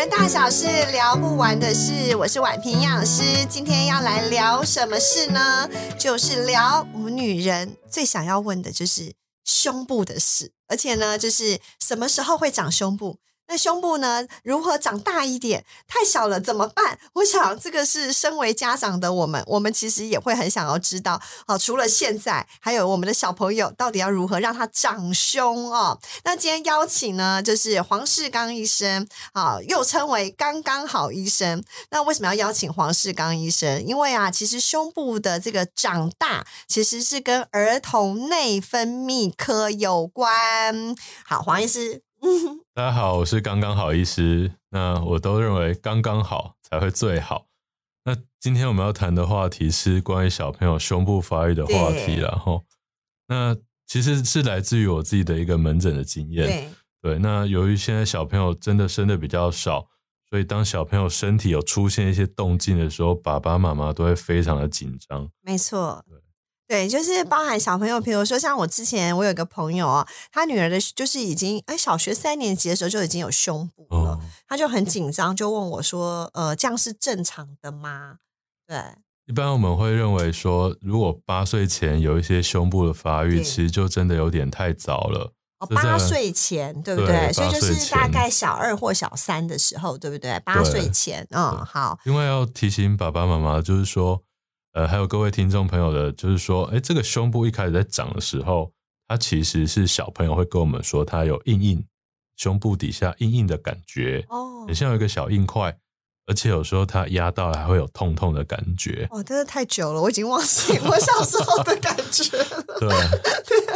人大小事聊不完的事，我是婉平营养师。今天要来聊什么事呢？就是聊我们女人最想要问的就是胸部的事，而且呢，就是什么时候会长胸部。那胸部呢？如何长大一点？太小了怎么办？我想这个是身为家长的我们，我们其实也会很想要知道。好，除了现在，还有我们的小朋友到底要如何让他长胸哦？那今天邀请呢，就是黄世刚医生，啊，又称为刚刚好医生。那为什么要邀请黄世刚医生？因为啊，其实胸部的这个长大，其实是跟儿童内分泌科有关。好，黄医师。大家好，我是刚刚好医师。那我都认为刚刚好才会最好。那今天我们要谈的话题是关于小朋友胸部发育的话题，然后那其实是来自于我自己的一个门诊的经验。对，那由于现在小朋友真的生的比较少，所以当小朋友身体有出现一些动静的时候，爸爸妈妈都会非常的紧张。没错。对，就是包含小朋友，比如说像我之前，我有个朋友啊，他女儿的就是已经哎小学三年级的时候就已经有胸部了，他就很紧张，就问我说：“呃，这样是正常的吗？”对，一般我们会认为说，如果八岁前有一些胸部的发育，其实就真的有点太早了。哦，八岁前对不对？所以就是大概小二或小三的时候，对不对？八岁前，嗯，好。因为要提醒爸爸妈妈，就是说。呃，还有各位听众朋友的，就是说，哎，这个胸部一开始在长的时候，它其实是小朋友会跟我们说，它有硬硬，胸部底下硬硬的感觉，哦，很像有一个小硬块，而且有时候它压到还会有痛痛的感觉。哦，真的太久了，我已经忘记我小时候的感觉了。对，对，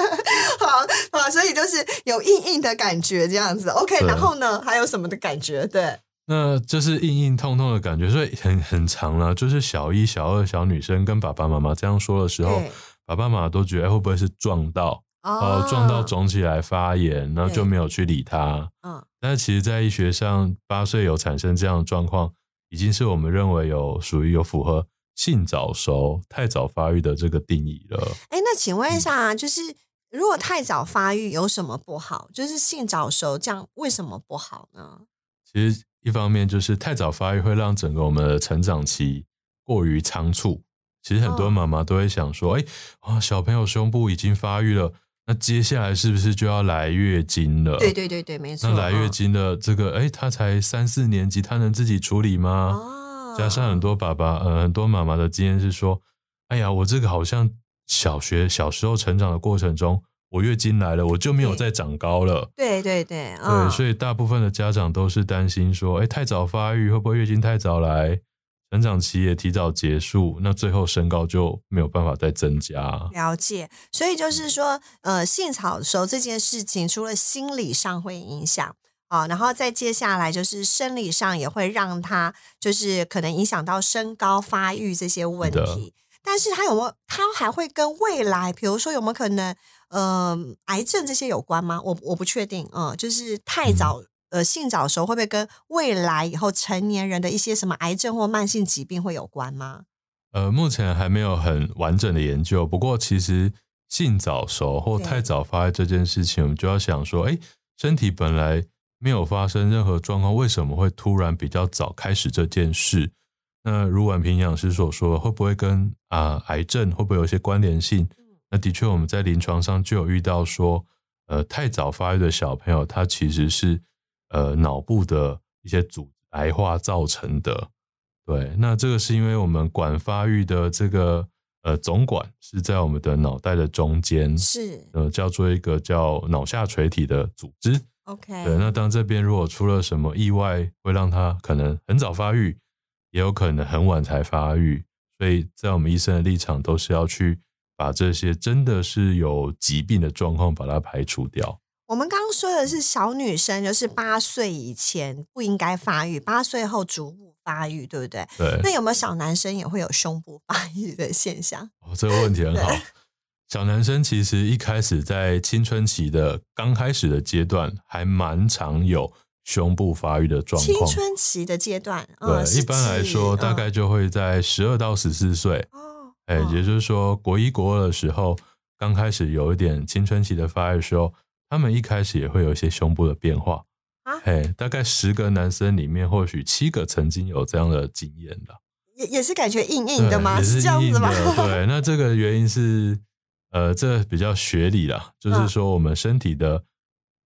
好，好，所以就是有硬硬的感觉这样子。OK，然后呢，还有什么的感觉？对。那这是硬硬痛痛的感觉，所以很很长了。就是小一、小二小女生跟爸爸妈妈这样说的时候，爸爸妈妈都觉得会不会是撞到，哦，撞到肿起来发炎，然后就没有去理他。嗯，但是其实，在医学上，八岁有产生这样的状况，已经是我们认为有属于有符合性早熟、太早发育的这个定义了。哎，那请问一下，就是如果太早发育有什么不好？就是性早熟这样为什么不好呢？其实。一方面就是太早发育会让整个我们的成长期过于仓促。其实很多妈妈都会想说：“哎，啊，小朋友胸部已经发育了，那接下来是不是就要来月经了？”对对对对，没错。那来月经的这个，哎，他才三四年级，他能自己处理吗？哦。加上很多爸爸，呃，很多妈妈的经验是说：“哎呀，我这个好像小学小时候成长的过程中。”我月经来了，我就没有再长高了。对对对，对，所以大部分的家长都是担心说，哎，太早发育会不会月经太早来，成长期也提早结束，那最后身高就没有办法再增加。了解，所以就是说，呃，性早熟这件事情，除了心理上会影响啊，然后再接下来就是生理上也会让他就是可能影响到身高发育这些问题。但是他有没有？他还会跟未来，比如说有没有可能？呃，癌症这些有关吗？我我不确定。嗯，就是太早呃性早熟会不会跟未来以后成年人的一些什么癌症或慢性疾病会有关吗？呃，目前还没有很完整的研究。不过，其实性早熟或太早发育这件事情，我们就要想说，哎，身体本来没有发生任何状况，为什么会突然比较早开始这件事？那如婉平营养师所说，会不会跟啊癌症会不会有一些关联性？那的确，我们在临床上就有遇到说，呃，太早发育的小朋友，他其实是呃脑部的一些组癌化造成的。对，那这个是因为我们管发育的这个呃总管是在我们的脑袋的中间，是呃叫做一个叫脑下垂体的组织。OK，对，那当这边如果出了什么意外，会让他可能很早发育，也有可能很晚才发育，所以在我们医生的立场都是要去。把这些真的是有疾病的状况，把它排除掉。我们刚刚说的是小女生，就是八岁以前不应该发育，八岁后逐步发育，对不对？对。那有没有小男生也会有胸部发育的现象？哦，这个问题很好。小男生其实一开始在青春期的刚开始的阶段，还蛮常有胸部发育的状况。青春期的阶段，对，一般来说大概就会在十二到十四岁。哎，也就是说，国一、国二的时候，刚开始有一点青春期的发育的时候，他们一开始也会有一些胸部的变化。啊嘿，大概十个男生里面，或许七个曾经有这样的经验的。也也是感觉硬硬的吗？是这样子吗？对，那这个原因是，呃，这比较学理啦，就是嗯说我们身体的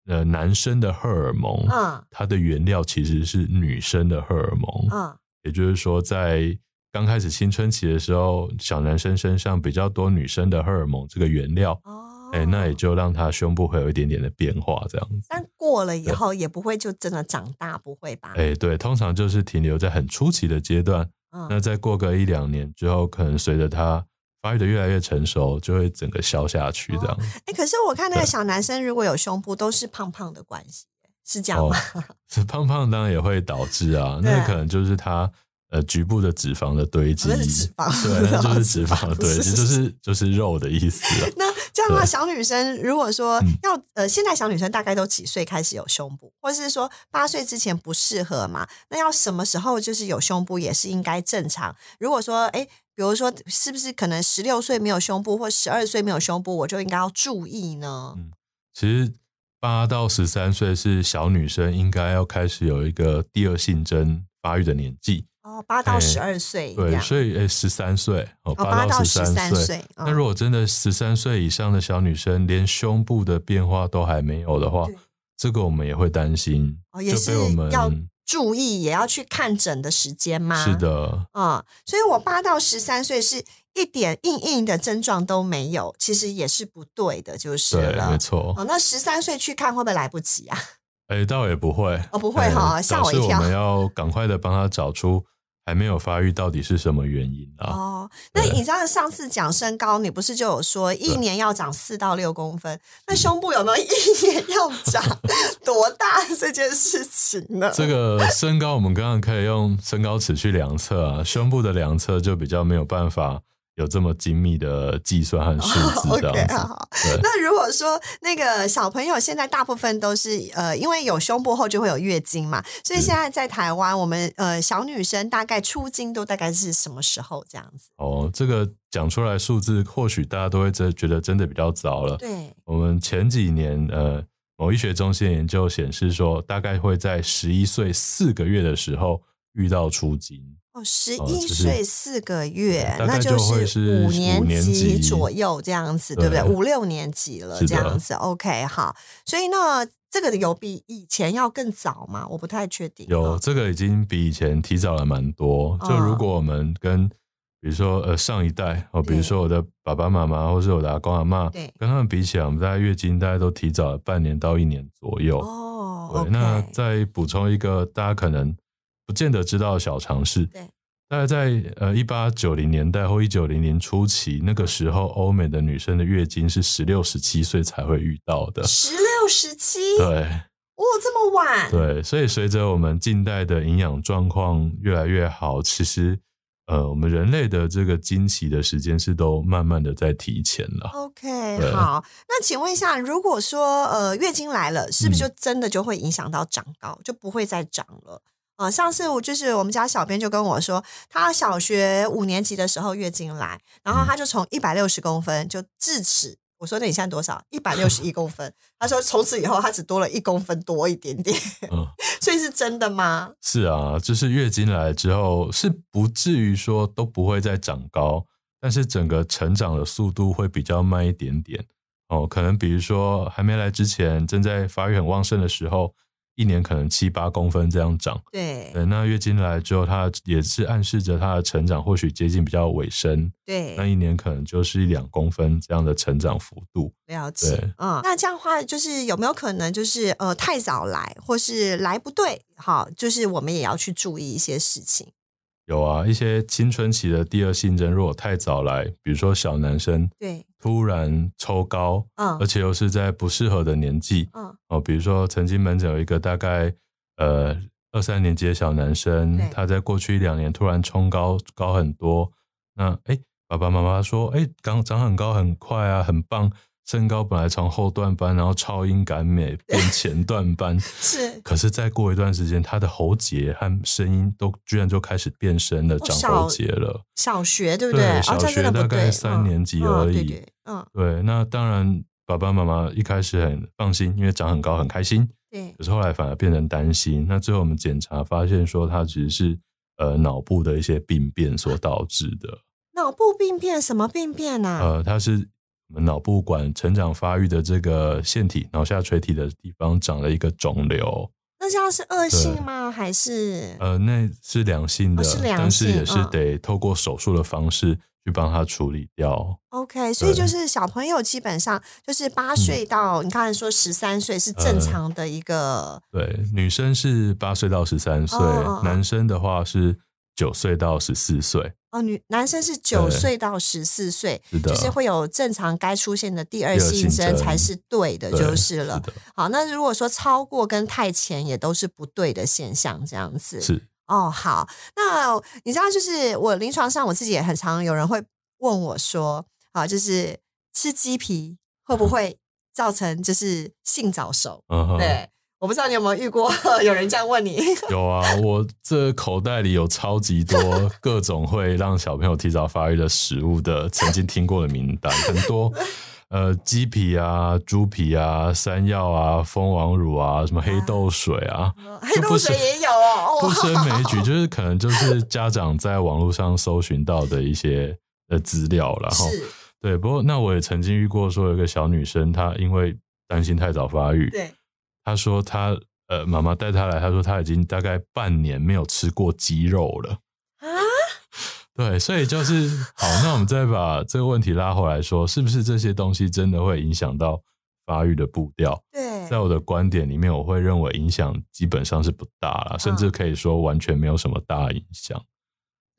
呃男生的荷尔蒙，嗯它的原料其实是女生的荷尔蒙，嗯也就是说，在刚开始青春期的时候，小男生身上比较多女生的荷尔蒙这个原料，哦，哎、那也就让他胸部会有一点点的变化，这样子。但过了以后也不会就真的长大，不会吧？哎、对，通常就是停留在很初期的阶段，嗯那再过个一两年之后，可能随着他发育的越来越成熟，就会整个消下去这样。哎，可是我看那个小男生如果有胸部，都是胖胖的关系，是这样哦吗？，是胖胖当然也会导致啊，那可能就是他呃局部的脂肪的堆积，那是脂肪对，那就是脂脂肪的堆积，就是就是肉的意思啊。那这样的话，小女生如果说嗯要、呃，现在小女生大概都几岁开始有胸部，或是说八岁之前不适合嘛？那要什么时候就是有胸部也是应该正常？如果说哎，比如说是不是可能十六岁没有胸部，或十二岁没有胸部，我就应该要注意呢？嗯其实八到十三岁是小女生应该要开始有一个第二性征发育的年纪，哦，八到哎十二岁这对，所以诶十三岁哦，哦，八到十三三岁，那如果真的十三岁以上的小女生连胸部的变化都还没有的话，这个我们也会担心，哦也就是被我们要注意，也要去看诊的时间吗？是的，嗯，所以我八到十三岁是一点硬硬的症状都没有，其实也是不对的，就是对，了。没错。哦，那十三岁去看会不会来不及啊？哎，倒也不会，哦不会哎哈吓我一跳我们要赶快的帮他找出还没有发育到底是什么原因啊？哦，那你知道上次讲身高，你不是就有说一年要长四到六公分？那胸部有没有 一年要长多大这件事情呢？这个身高我们刚刚可以用身高尺去量测啊，胸部的量测就比较没有办法有这么精密的计算和数字这 OK 样子。好。对，那如果说那个小朋友现在大部分都是呃，因为有胸部后就会有月经嘛，所以是现在在台湾，我们呃小女生大概出经都大概是什么时候这样子？哦，这个讲出来数字，或许大家都会真觉得真的比较早了。对，我们前几年呃，某医学中心研究显示说，大概会在十一岁四个月的时候遇到出经。哦，十哦一岁四个月，那就会是五年级级左右这样子，对不对？五六年级了这样子，OK，好。所以呢，这个有比以前要更早吗？我不太确定。有哦这个已经比以前提早了蛮多。就如果我们跟比如说呃上一代哦，比如说我的爸爸妈妈或是我的阿公阿妈，对跟他们比起来，我们大概月经大概都提早了半年到一年左右。哦对那再补充一个大家可能不见得知道的小常识。对，大概在呃一八九零年代或一九零零初期，那个时候欧美的女生的月经是十六、十七岁才会遇到的。十六、十七，对哦，这么晚，对，所以随着我们近代的营养状况越来越好，其实呃，我们人类的这个经期的时间是都慢慢的在提前了。OK，好，那请问一下，如果说呃月经来了，是不是嗯就真的就会影响到长高，就不会再长了？啊、上次我就是我们家小编就跟我说，他小学五年级的时候月经来，然后嗯他就从一百六十公分就智齿。我说那你现在多少？一百六十一 公分。他说从此以后他只多了一公分多一点点，嗯，所以是真的吗？是啊，就是月经来之后是不至于说都不会再长高，但是整个成长的速度会比较慢一点点。哦，可能比如说还没来之前，正在发育很旺盛的时候，一年可能七八公分这样长。对对，那月经来之后，它也是暗示着它的成长或许接近比较尾声，对那，一年可能就是一两公分这样的成长幅度。了解对。嗯，那这样的话，就是有没有可能就是呃太早来，或是来不对？好，就是我们也要去注意一些事情。有啊，一些青春期的第二性征，如果太早来，比如说小男生对，突然抽高，嗯。而且又是在不适合的年纪嗯，哦，比如说曾经门诊有一个大概呃二三年级的小男生，他在过去一两年突然冲高高很多，那哎爸爸妈妈说哎长长很高很快啊，很棒，身高本来从后段班，然后超英赶美变前段班，是可是再过一段时间，他的喉结和声音都居然就开始变声了，长喉结了。小学对不对小学大概三年级嗯而已嗯对对，嗯，对，那当然爸爸妈妈一开始很放心，因为长很高很开心。对可是后来反而变成担心。那最后我们检查发现说，他其实是呃脑部的一些病变所导致的。脑部病变什么病变啊？呃，它是我们脑部管成长发育的这个腺体，脑下垂体的地方长了一个肿瘤。那这样是恶性吗？还是呃，那是良性的，哦是良性但是也是嗯得透过手术的方式去帮他处理掉。OK？所以就是小朋友基本上就是八嗯岁到、你刚才说十三岁是正呃常的一个、对，女生是八岁到十三岁，哦哦哦男生的话是九岁到十四岁。哦，女男生是九对岁到十四岁，就是会有正常该出现的第二性性征征才是对的，就是了。的，好，那如果说超过跟太前也都是不对的现象，这样子。是哦，好，那你知道，就是我临床上我自己也很常有人会问我说，啊，就是吃鸡皮会不 会造成就是性早熟？嗯哼，对，我不知道你有没有遇过有人这样问你。有啊，我这口袋里有超级多 各种会让小朋友提早发育的食物的，曾经听过的名单很多。呃，鸡皮啊、猪皮啊、山药啊、蜂王乳啊、什么黑豆水啊，黑豆水也有哦，不胜枚举，就是可能就是家长在网络上搜寻到的一些呃资料然后是，对，不过那我也曾经遇过，说有一个小女生，她因为担心太早发育，对，她说他呃妈妈带他来，他说他已经大概半年没有吃过鸡肉了。啊，对，所以就是好，那我们再把这个问题拉回来说，是不是这些东西真的会影响到发育的步调？对，在我的观点里面，我会认为影响基本上是不大了，甚嗯至可以说完全没有什么大影响。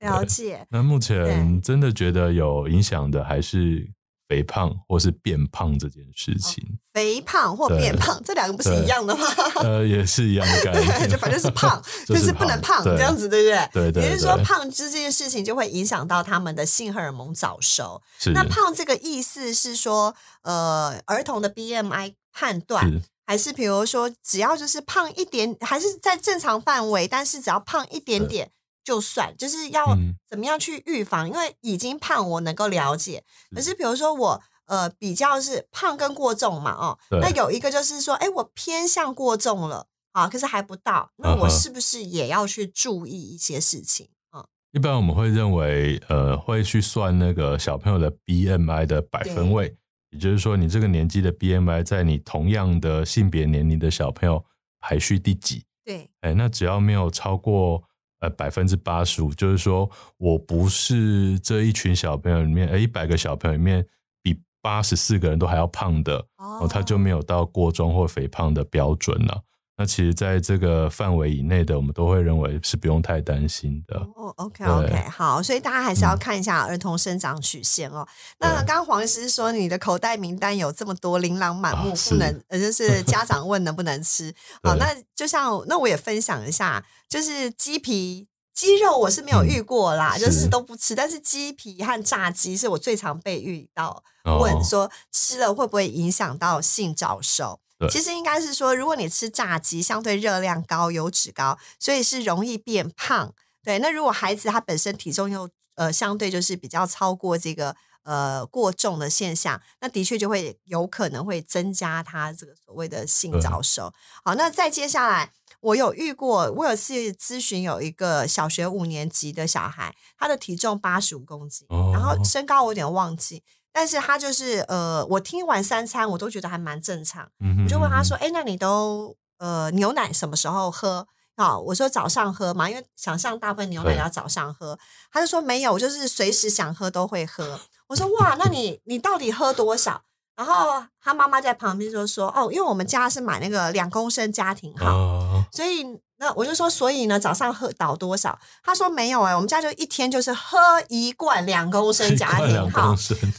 了解。那目前真的觉得有影响的还是肥胖或是变胖这件事情，肥胖或对变胖，这两个不是一样的吗？呃，也是一样的概 念，就反正是胖，就就是不能胖，对这样子，对。不对？对对也就是说，对。胖这件事情就会影响到他们的性荷尔蒙早熟。是。那胖这个意思是说，呃，儿童的 BMI 判断，是。还是比如说，只要就是胖一点，还是在正常范围，但是只要胖一点点就算，就是要嗯怎么样去预防？因为已经胖，我能够了解，嗯可是比如说我。呃，比较是胖跟过重嘛，哦，那有一个就是说，哎，我偏向过重了啊，可是还不到，那我是不是也要去注意一些事情？嗯，一般我们会认为，呃，会去算那个小朋友的 BMI 的百分位，也就是说，你这个年纪的 BMI 在你同样的性别年龄的小朋友排序第几？对，哎，那只要没有超过呃百分之八十五，就是说我不是这一群小朋友里面，呃，一百个小朋友里面比八十四个人都还要胖的，哦哦，他就没有到过重或肥胖的标准了。那其实，在这个范围以内的，我们都会认为是不用太担心的。哦，OK OK，好，所以大家还是要嗯看一下儿童生长曲线哦。那对刚刚黄医师说你的口袋名单有这么多，琳琅满目，啊不能呃，就是 家长问能不能吃。好，对那就像那我也分享一下，就是鸡皮。鸡肉我是没有遇过啦，嗯就是是都不吃。但是鸡皮和炸鸡是我最常被遇到哦问说吃了会不会影响到性早熟？对其实应该是说，如果你吃炸鸡，相对热量高、油脂高，所以是容易变胖。对，那如果孩子他本身体重又呃相对就是比较超过这个呃过重的现象，那的确就会有可能会增加他这个所谓的性早熟。好，那再接下来。我有遇过，我有次咨询有一个小学五年级的小孩，他的体重八十五公斤，哦然后身高我有点忘记，但是他就是呃，我听完三餐我都觉得还蛮正常，嗯我就问他说：“哎、那你都呃牛奶什么时候喝？”啊，我说早上喝嘛，因为想象大部分牛奶要早上喝。他就说没有，我就是随时想喝都会喝。我说哇，那你你到底喝多少？然后他妈妈在旁边就说：“哦，因为我们家是买那个两公升家庭号，啊，所以那我就说，所以呢早上喝倒多少？”他说没有哎、我们家就一天就是喝一罐两公 升家庭号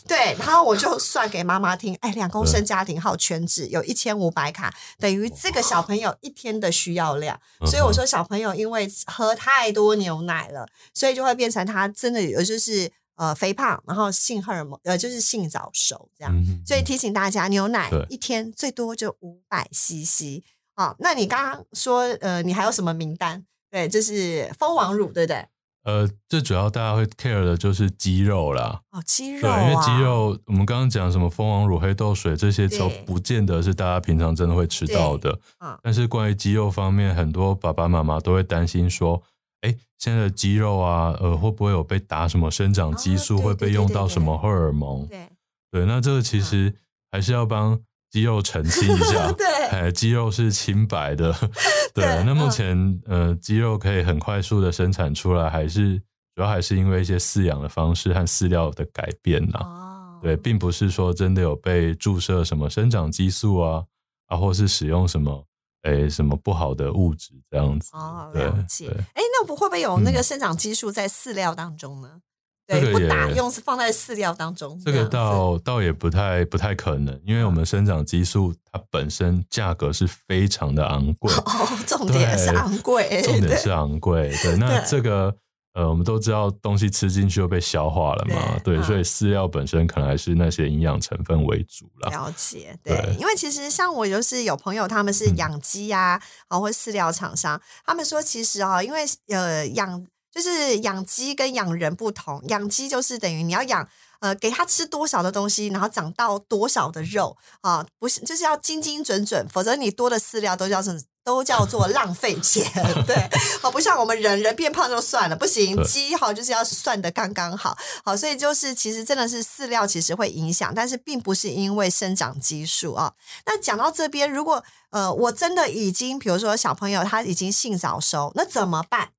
对，然后我就算给妈妈听，哎，两公升家庭号全脂有一千五百卡，等于这个小朋友一天的需要量。所以我说小朋友因为喝太多牛奶了，所以就会变成他真的有就是呃肥胖，然后性荷尔蒙呃就是性早熟这样。嗯所以提醒大家，牛奶一天最多就五百 CC 啊。那你刚刚说呃，你还有什么名单？对，就是蜂王乳，对不对？呃，最主要大家会 care 的就是肌肉啦。哦，肌肉因为肌肉，我们刚刚讲什么蜂王乳、黑豆水这些都不见得是大家平常真的会吃到的。嗯但是关于肌肉方面，很多爸爸妈妈都会担心说，哎，现在的肌肉啊，呃，会不会有被打什么生长激素，哦会被用到什么荷尔蒙？对对，那这个其实还是要帮肌肉澄清一下。对哎，肌肉是清白的。对，对那目嗯前呃，肌肉可以很快速的生产出来，还是主要还是因为一些饲养的方式和饲料的改变呐、哦，对，并不是说真的有被注射什么生长激素啊，啊，或是使用什么诶什么不好的物质这样子。哦，对了解。对哎，那不会不会有那个嗯生长激素在饲料当中呢？对，这个不打用是放在饲料当中。这个倒倒也不太不太可能，因为我们生长激素它本身价格是非常的昂贵，哦，重点是昂贵，重点是昂贵。对，那这个呃，我们都知道东西吃进去又被消化了嘛，对，对嗯所以饲料本身可能还是那些营养成分为主啦。了解，对，对因为其实像我就是有朋友，他们是嗯养鸡啊，啊、或饲料厂商，他们说其实啊、因为呃养就是养鸡跟养人不同，养鸡就是等于你要养。呃，给它吃多少的东西，然后长到多少的肉啊？不是，就是要精精准准，否则你多的饲料都叫做都叫做浪费钱。对，好，不像我们人人变胖就算了，不行，对鸡好就是要算的刚刚好。好，所以就是其实真的是饲料其实会影响，但是并不是因为生长激素啊。那讲到这边，如果呃我真的已经，比如说小朋友他已经性早熟，那怎么办？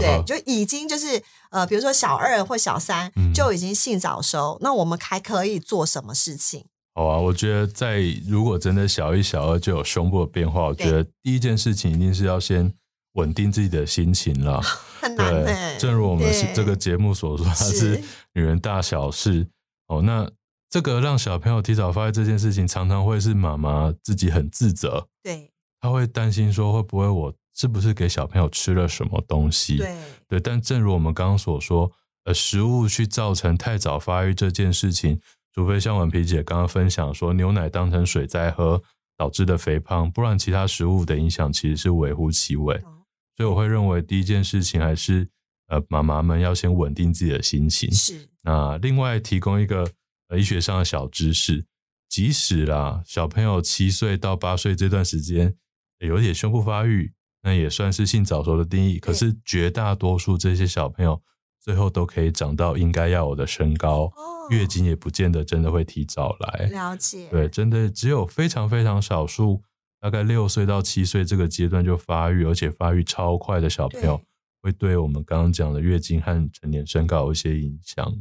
对，就已经就是呃，比如说小二或小三嗯就已经性早熟，那我们还可以做什么事情？好啊，我觉得在如果真的小一、小二就有胸部的变化，我觉得第一件事情一定是要先稳定自己的心情啦。很难呢、对，正如我们这个节目所说，它是是女人大小事哦。那这个让小朋友提早发育这件事情，常常会是妈妈自己很自责，对她会担心说会不会我是不是给小朋友吃了什么东西？对对，但正如我们刚刚所说，呃，食物去造成太早发育这件事情，除非像婉皮姐刚刚分享说，牛奶当成水在喝导致的肥胖，不然其他食物的影响其实是微乎其微。哦所以我会认为第一件事情还是呃，妈妈们要先稳定自己的心情。是那另外提供一个呃医学上的小知识，即使啦小朋友七岁到八岁这段时间有点胸部发育，那也算是性早熟的定义。可是绝大多数这些小朋友最后都可以长到应该要有的身高，哦月经也不见得真的会提早来。了解，对，真的只有非常非常少数，大概六岁到七岁这个阶段就发育，而且发育超快的小朋友对，会对我们刚刚讲的月经和成年身高有一些影响。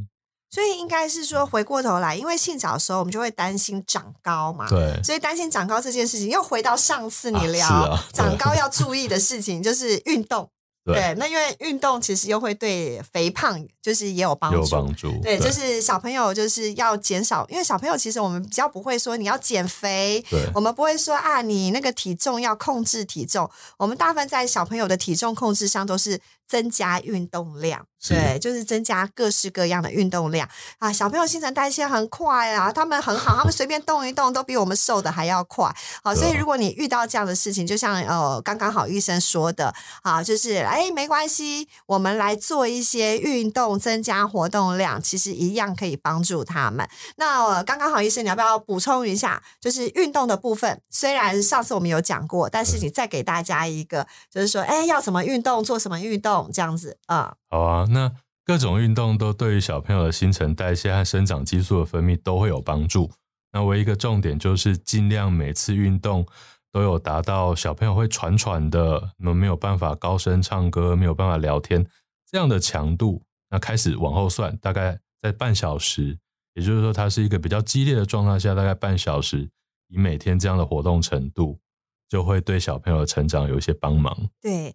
所以应该是说回过头来，因为性早熟，我们就会担心长高嘛。对，所以担心长高这件事情，又回到上次你啊聊、长高要注意的事情，就是运动。对那因为运动其实又会对肥胖就是也有帮助。有帮助。对，就是小朋友就是要减少，因为小朋友其实我们比较不会说你要减肥，对我们不会说啊你那个体重要控制体重，我们大部分在小朋友的体重控制上都是增加运动量，对，就是增加各式各样的运动量啊。小朋友新陈代谢很快啊，他们很好，他们随便动一动都比我们瘦的还要快。好，所以如果你遇到这样的事情，就像呃刚刚好医生说的啊，就是哎没关系，我们来做一些运动，增加活动量，其实一样可以帮助他们。那、呃、刚刚好医生，你要不要补充一下？就是运动的部分，虽然上次我们有讲过，但是你再给大家一个，就是说，哎，要怎么运动，做什么运动，这样子啊、好啊，那各种运动都对于小朋友的新陈代谢和生长激素的分泌都会有帮助。那唯一一个重点就是尽量每次运动都有达到小朋友会喘喘的，那么没有办法高声唱歌，没有办法聊天这样的强度。那开始往后算，大概在半小时，也就是说，它是一个比较激烈的状态下，大概半小时，以每天这样的活动程度，就会对小朋友的成长有一些帮忙。对。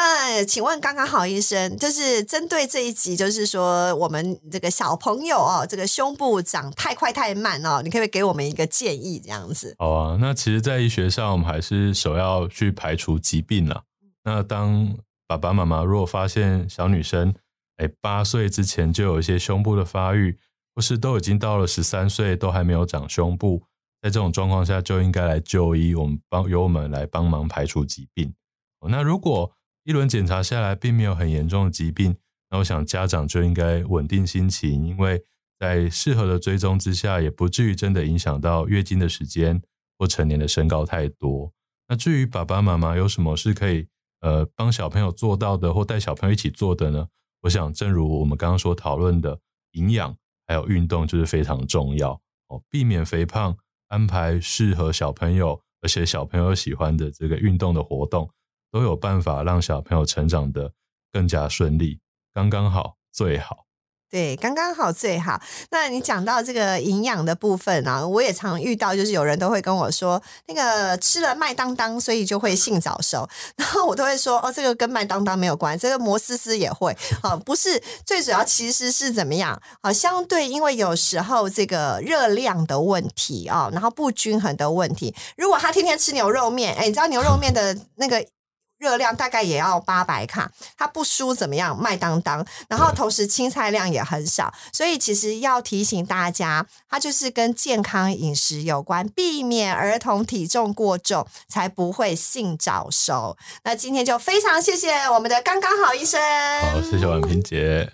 那请问刚刚好医生，就是针对这一集，就是说我们这个小朋友哦，这个胸部长太快太慢哦，你可不可以给我们一个建议？这样子，好啊，那其实，在医学上，我们还是首要去排除疾病啦。那当爸爸妈妈如果发现小女生，哎，八岁之前就有一些胸部的发育，或是都已经到了十三岁都还没有长胸部，在这种状况下，就应该来就医，我们帮由我们来帮忙排除疾病。那如果一轮检查下来，并没有很严重的疾病，那我想家长就应该稳定心情，因为在适合的追踪之下，也不至于真的影响到月经的时间或成年的身高太多。那至于爸爸妈妈有什么是可以呃帮小朋友做到的，或带小朋友一起做的呢？我想，正如我们刚刚所讨论的，营养还有运动就是非常重要哦，避免肥胖，安排适合小朋友而且小朋友喜欢的这个运动的活动，都有办法让小朋友成长的更加顺利，刚刚好，最好。对，刚刚好最好。那你讲到这个营养的部分啊，我也常遇到，就是有人都会跟我说，那个吃了麦当当，所以就会性早熟。然后我都会说，哦，这个跟麦当当没有关，这个摩斯斯也会。啊，不是，最主要其实是怎么样？啊，相对因为有时候这个热量的问题啊，然后不均衡的问题。如果他天天吃牛肉面，哎，你知道牛肉面的那个。热量大概也要八百卡，它不输怎么样麦当当，然后同时青菜量也很少，所以其实要提醒大家，它就是跟健康饮食有关，避免儿童体重过重，才不会性早熟。那今天就非常谢谢我们的刚刚好医生，好，谢谢婉萍姐。